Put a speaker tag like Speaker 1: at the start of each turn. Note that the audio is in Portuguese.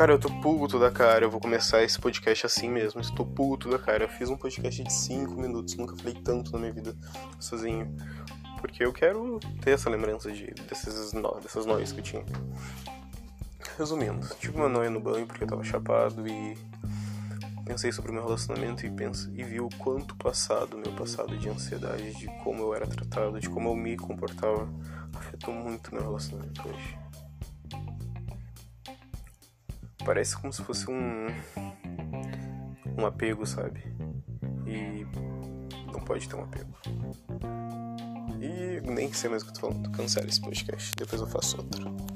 Speaker 1: Cara, eu tô puto da cara. Eu vou começar esse podcast assim mesmo. Estou puto da cara. Eu fiz um podcast de 5 minutos. Nunca falei tanto na minha vida sozinho. Porque eu quero ter essa lembrança de, desses dessas noias que eu tinha. Resumindo, tive uma noia no banho porque eu tava chapado e pensei sobre o meu relacionamento e, pense, e vi o quanto passado, meu passado de ansiedade, de como eu era tratado, de como eu me comportava, afetou muito meu relacionamento hoje. Parece como se fosse um. um apego, sabe? E não pode ter um apego. E nem sei mais o que eu tô falando. Cancela esse podcast, depois eu faço outro.